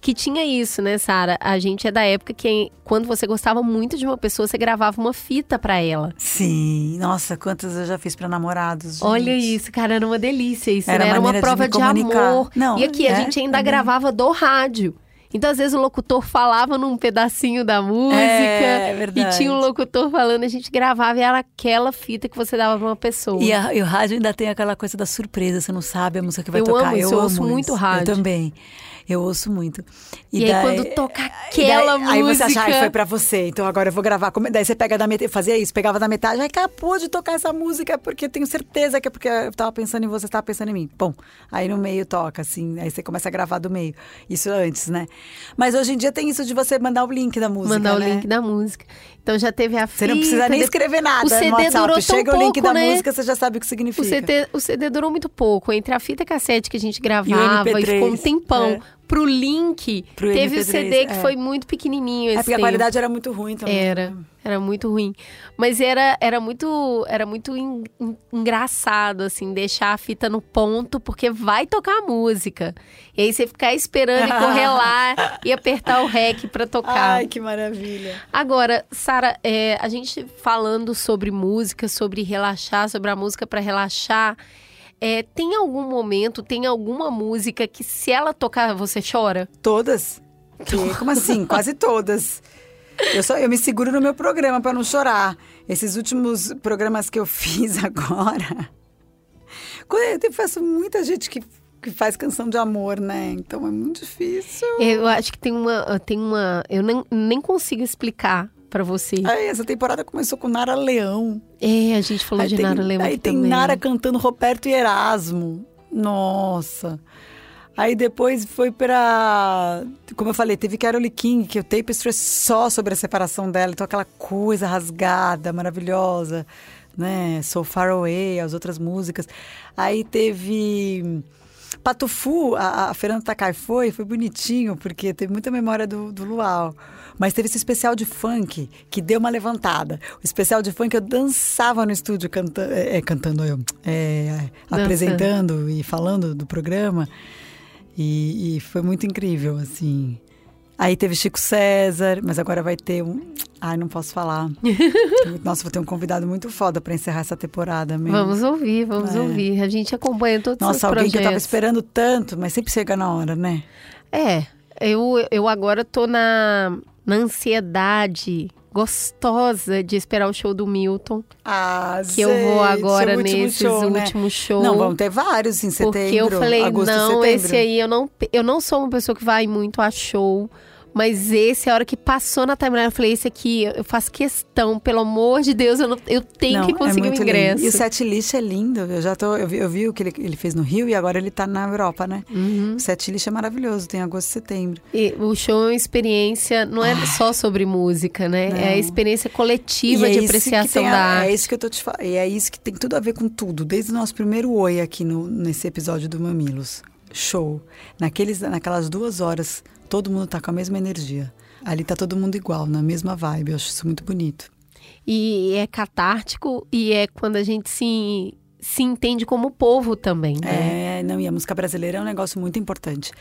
Que tinha isso, né, Sara? A gente é da época que quando você gostava muito de uma pessoa, você gravava uma fita pra ela. Sim, nossa, quantas eu já fiz pra namorados. gente. Olha isso, cara, era uma delícia isso, Era né? Era uma de prova de, comunicar. amor. Não, e aqui a é, gente ainda é gravava do rádio. Então, às vezes, o locutor falava num pedacinho da música. É, verdade. E tinha um locutor falando, a gente gravava e era aquela fita que você dava pra uma pessoa. E, a- e o rádio ainda tem aquela coisa da surpresa, você não sabe a música que vai Eu tocar. amo isso, eu ouço muito isso. rádio. Eu também. Eu ouço muito. E, aí, daí- quando toca e daí- aquela Aí você música. acha, ai, foi pra você, então agora eu vou gravar. Daí você pega da metade, fazia isso, pegava da metade, ai, acabou de tocar essa música, porque eu tenho certeza que é porque eu tava pensando em você, você tava pensando em mim. Bom, aí no meio toca, assim, aí você começa a gravar do meio. Isso antes, né? Mas hoje em dia tem isso de você mandar o link da música, Mandar né? o link da música. Então já teve a Você não precisa nem escrever nada O CD no WhatsApp. durou tão Chega o link pouco, da né? música, você já sabe o que significa. O CD, o CD durou muito pouco. Entre a fita cassete que a gente gravava e, MP3, ficou um tempão. é. Pro link, Pro teve o MP3, CD que é. foi muito pequenininho esse É porque a tempo. qualidade era muito ruim também. Era, era muito ruim. Mas era, era muito, era muito en- en- engraçado, assim, deixar a fita no ponto, porque vai tocar a música. E aí você ficar esperando e *laughs* correr lá e apertar o REC pra tocar. Ai, que maravilha. Agora, Sara, é, a gente falando sobre música, sobre relaxar, sobre a música para relaxar, É, tem algum momento, tem alguma música que se ela tocar você chora? Todas. Que, como assim? Quase todas. Eu, só, eu me seguro no meu programa para não chorar. Esses últimos programas que eu *laughs* fiz agora. Eu faço muita gente que, que faz canção de amor, né? Então é muito difícil. Eu acho que tem uma. Tem uma eu nem, nem consigo explicar para você. Aí, essa temporada começou com Nara Leão. É, a gente falou aí de tem, Nara Leão. Aí tem também. Nara cantando Roberto e Erasmo. Nossa. Aí depois foi pra. Como eu falei, teve Carole King, que o Tapestry é só sobre a separação dela. Então aquela coisa rasgada, maravilhosa, né? So Far Away, as outras músicas. Aí teve. Patufu, a, a Fernanda Takai foi, foi bonitinho, porque teve muita memória do, do Luau. Mas teve esse especial de funk que deu uma levantada. O especial de funk eu dançava no estúdio canta, é, cantando, eu, é, apresentando e falando do programa. E, e, foi muito incrível, assim. Aí teve Chico César, mas agora vai ter um. Ai, não posso falar. *laughs* Nossa, vou ter um convidado muito foda para encerrar essa temporada mesmo. Vamos ouvir, vamos é. ouvir. A gente acompanha todos Nossa, os alguém projetos. que eu tava esperando tanto, mas sempre chega na hora, né? É, eu, eu agora tô na, na ansiedade gostosa de esperar o show do Milton. Ah, que eu vou agora nesses show, últimos né? shows. Não, vão ter vários em setembro. Porque eu falei, agosto, não, setembro. esse aí eu não, eu não sou uma pessoa que vai muito a show. Mas esse, a hora que passou na timeline, eu falei, esse aqui, eu faço questão, pelo amor de Deus, eu, não, eu tenho não, que conseguir é o ingresso. Lindo. E o setlist é lindo, eu já tô, eu vi, eu vi o que ele, ele, fez no Rio e agora ele tá na Europa, né? Uhum. O setlist é maravilhoso, tem agosto e setembro. E o show é uma experiência, não é ah, só sobre música, né? Não. É a experiência coletiva é de apreciação da a, arte. É isso que eu tô te falando, e é isso que tem tudo a ver com tudo, desde o nosso primeiro oi aqui no, nesse episódio do Mamilos. Show. Naqueles, naquelas duas horas, todo mundo tá com a mesma energia. Ali tá todo mundo igual, na mesma vibe. Eu acho isso muito bonito. E é catártico e é quando a gente se, se entende como povo também, né? É, não, e a música brasileira é um negócio muito importante.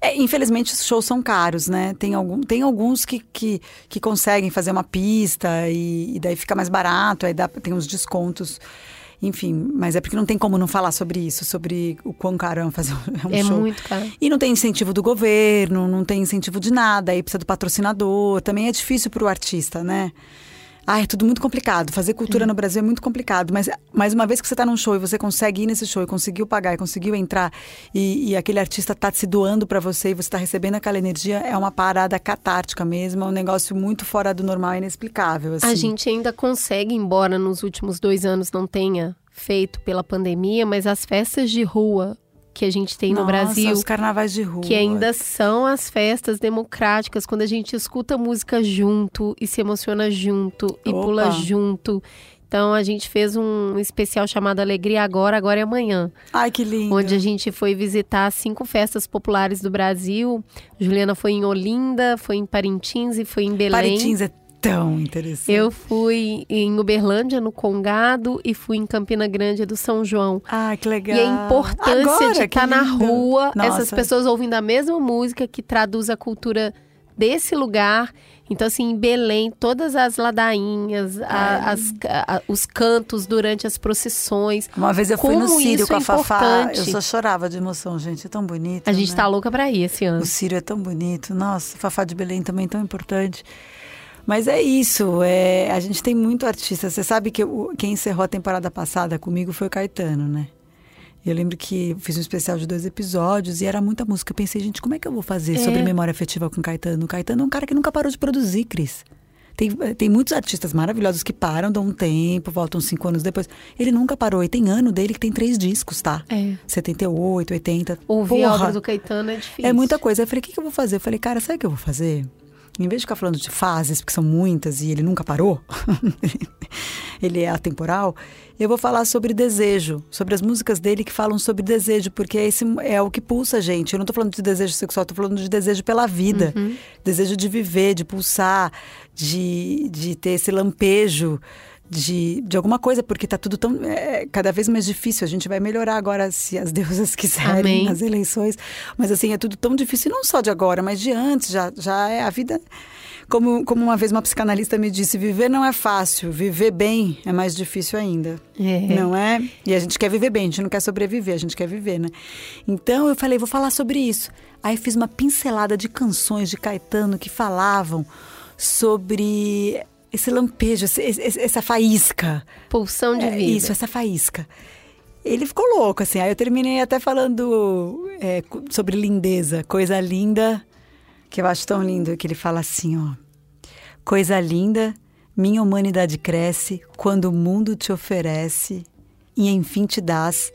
É, infelizmente, os shows são caros, né? Tem, algum, tem alguns que, que, que conseguem fazer uma pista e, e daí fica mais barato, aí dá, tem uns descontos. Enfim, mas é porque não tem como não falar sobre isso, sobre o quão caro é fazer *laughs* um é show. É muito caro. E não tem incentivo do governo, não tem incentivo de nada, aí precisa do patrocinador. Também é difícil para o artista, né? Ah, é tudo muito complicado. Fazer cultura Uhum. no Brasil é muito complicado. Mas, mas uma vez que você está num show e você consegue ir nesse show e conseguiu pagar e conseguiu entrar e, e aquele artista está se doando para você e você está recebendo aquela energia, é uma parada catártica mesmo. É um negócio muito fora do normal e inexplicável. Assim. A gente ainda consegue, embora nos últimos dois anos não tenha feito pela pandemia, mas as festas de rua que a gente tem Nossa, no Brasil. os carnavais de rua. Que ainda são as festas democráticas, quando a gente escuta música junto e se emociona junto e Opa. pula junto. Então a gente fez um especial chamado Alegria Agora, Agora é Amanhã. Ai, que lindo. Onde a gente foi visitar cinco festas populares do Brasil. Juliana foi em Olinda, foi em Parintins e foi em Belém. Parintins é tão interessante. Eu fui em Uberlândia, no Congado, e fui em Campina Grande do São João. Ah, que legal. E a importância Agora, de estar na lindo. rua, Nossa. essas pessoas ouvindo a mesma música que traduz a cultura desse lugar. Então, assim, em Belém, todas as ladainhas, a, as, a, os cantos durante as procissões. Uma vez eu fui no Sírio isso com a é Fafá, eu só chorava de emoção, gente, é tão bonito. A gente né? tá louca pra ir esse ano. O Sírio é tão bonito. Nossa, Fafá de Belém também tão importante. Mas é isso, é, a gente tem muito artista. Você sabe que eu, quem encerrou a temporada passada comigo foi o Caetano, né? Eu lembro que fiz um especial de dois episódios e era muita música. Eu pensei, gente, como é que eu vou fazer É. sobre memória afetiva com o Caetano? O Caetano é um cara que nunca parou de produzir, Cris. Tem, tem muitos artistas maravilhosos que param, dão um tempo, voltam cinco anos depois. Ele nunca parou. E tem ano dele que tem três discos, tá? É. 78, 80. Ouvir a Porra, obra do Caetano é difícil. é muita coisa. Eu falei, o que, que eu vou fazer? Eu falei, cara, sabe o que eu vou fazer? Em vez de ficar falando de fases, porque são muitas e ele nunca parou, *laughs* ele é atemporal, eu vou falar sobre desejo, sobre as músicas dele que falam sobre desejo, porque esse é o que pulsa a gente. Eu não tô falando de desejo sexual, tô falando de desejo pela vida. Desejo de viver, de pulsar, de, de ter esse lampejo de, de alguma coisa, porque tá tudo tão é, cada vez mais difícil. A gente vai melhorar agora se as deusas *laughs* quiserem Amém. nas eleições. Mas assim, é tudo tão difícil, não só de agora, mas de antes, já, já é a vida. como, como uma vez uma psicanalista me disse, viver não é fácil, viver bem é mais difícil ainda. É. Não é? E a gente quer viver bem, a gente não quer sobreviver, a gente quer viver, né? Então eu falei, vou falar sobre isso. Aí fiz uma pincelada de canções de Caetano que falavam sobre esse lampejo, esse- esse- essa faísca. Pulsão de É, vida. Isso, essa faísca. Ele ficou louco, assim. Aí eu terminei até falando é, sobre lindeza. Coisa linda, que eu acho tão lindo, que ele fala assim, ó. Coisa linda, minha humanidade cresce quando o mundo te oferece e enfim te dás.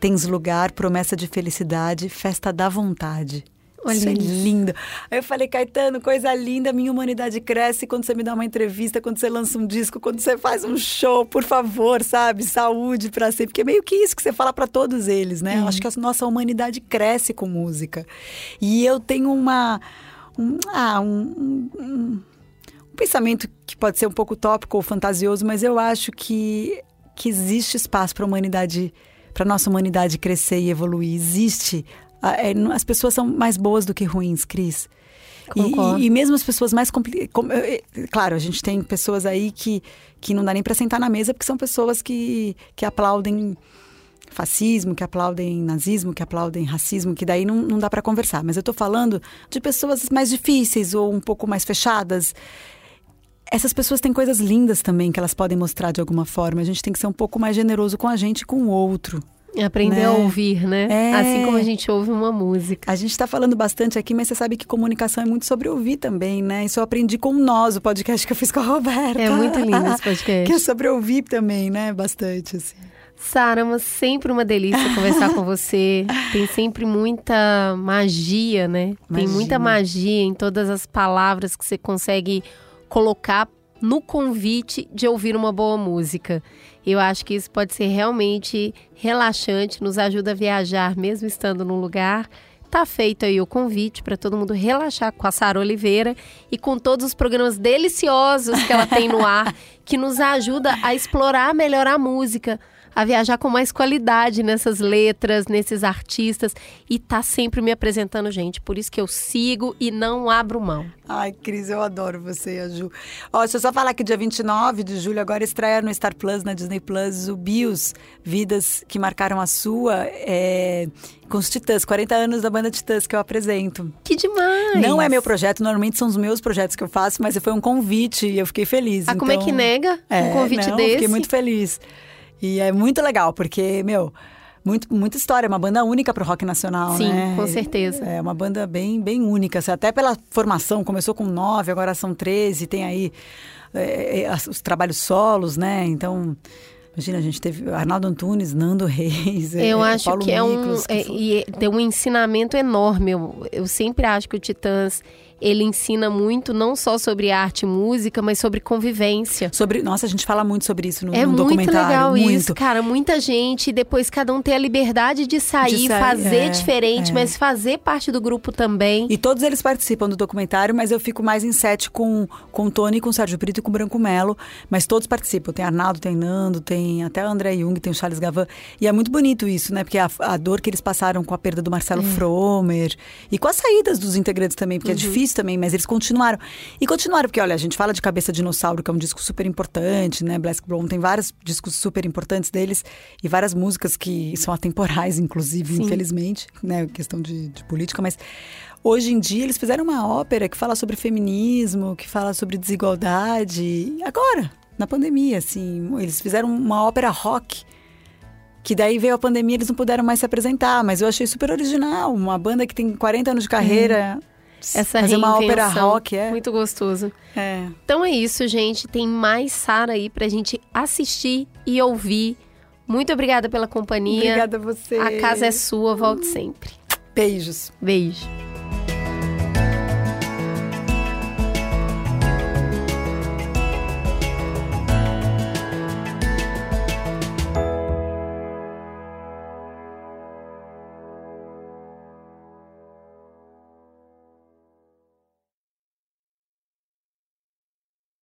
Tens lugar, promessa de felicidade, festa da vontade. Olha isso é lindo. Aí eu falei, Caetano, coisa linda, minha humanidade cresce quando você me dá uma entrevista, quando você lança um disco, quando você faz um show, por favor, sabe? Saúde pra sempre. Porque é meio que isso que você fala pra todos eles, né? Eu acho que a nossa humanidade cresce com música. E eu tenho uma. Um, ah, um, um, um pensamento que pode ser um pouco utópico ou fantasioso, mas eu acho que, que existe espaço para a humanidade, para nossa humanidade crescer e evoluir. Existe. Ah, é, As pessoas são mais boas do que ruins, Cris. E-. E, mesmo as pessoas mais complicadas. Claro, a gente tem pessoas aí que, que não dá nem para sentar na mesa, porque são pessoas que, que aplaudem fascismo, que aplaudem nazismo, que aplaudem racismo, que daí não, não dá para conversar. Mas eu tô falando de pessoas mais difíceis ou um pouco mais fechadas. Essas pessoas têm coisas lindas também que elas podem mostrar de alguma forma. A gente tem que ser um pouco mais generoso com a gente e com o outro. Aprender a né? ouvir, né? É. Assim como a gente ouve uma música. A gente está falando bastante aqui, mas você sabe que comunicação é muito sobre ouvir também, né? Isso eu aprendi com nós, o podcast que eu fiz com a Roberta. É muito lindo esse podcast. *laughs* que é sobre ouvir também, né? Bastante, assim. Sara, mas sempre uma delícia conversar com você. *laughs* Tem sempre muita magia, né? Tem muita magia em todas as palavras que você consegue colocar no convite de ouvir uma boa música. Eu acho que isso pode ser realmente relaxante, nos ajuda a viajar mesmo estando num lugar. Tá feito aí o convite para todo mundo relaxar com a Sara Oliveira e com todos os programas deliciosos que ela tem no ar, *laughs* que nos ajuda a explorar melhor a música, a viajar com mais qualidade nessas letras, nesses artistas e tá sempre me apresentando gente. Por isso que eu sigo e não abro mão. Ai, Cris, eu adoro você e a Ju. Ó, deixa eu só falar que dia 29 de julho agora estreia no Star Plus, na Disney Plus, o Bios, Vidas que Marcaram a Sua, é, com os Titãs, 40 anos da banda Titãs que eu apresento. Que demais! Não é meu projeto, normalmente são os meus projetos que eu faço, mas foi um convite e eu fiquei feliz. Ah, como é então- que nega um convite não, desse? Fiquei muito feliz. E é muito legal, porque, meu, muito, muita história, é uma banda única pro rock nacional, Sim, né? com certeza. É uma banda bem, bem única. assim, Até pela formação, começou com nove, agora são 13, tem aí é, é, as- os trabalhos solos, né? Então. Imagina, a gente teve Arnaldo Antunes, Nando Reis, é, Eu acho Paulo que é um, Miklos, que é, foi- e é- tem um ensinamento enorme. Eu, eu sempre acho que o Titãs ele ensina muito não só sobre arte e música, mas sobre convivência. Sobre, nossa, a gente fala muito sobre isso no, é no muito documentário. legal muito. isso, cara. Muita gente, depois cada um ter a liberdade de sair, De sair, fazer é, diferente, é. mas fazer parte do grupo também. E todos eles participam do documentário, mas eu fico mais em sete com, com o Tony, com o Sérgio Brito e com o Branco Melo. Mas todos participam. Tem Arnaldo, tem Nando, tem até o André Jung, tem o Charles Gavan. E é muito bonito isso, né? Porque a, a dor que eles passaram com a perda do Marcelo Fromer e com as saídas dos integrantes também, porque é difícil também, mas eles continuaram. E continuaram, porque olha, a gente fala de Cabeça Dinossauro, que é um disco super importante, né? Black Brown tem vários discos super importantes deles e várias músicas que são atemporais, inclusive, Sim. infelizmente, né? Questão de, de política, mas Hoje em dia, eles fizeram uma ópera que fala sobre feminismo, que fala sobre desigualdade. Agora, na pandemia, assim. Eles fizeram uma ópera rock. Que daí veio a pandemia, eles não puderam mais se apresentar. Mas eu achei super original. Uma banda que tem 40 anos de carreira. Essa fazer uma ópera rock, é. Muito gostoso. é. Então é isso, gente. Tem mais Sara aí pra gente assistir e ouvir. Muito obrigada pela companhia. Obrigada a você. A casa é sua, volte sempre. Beijos. Beijo.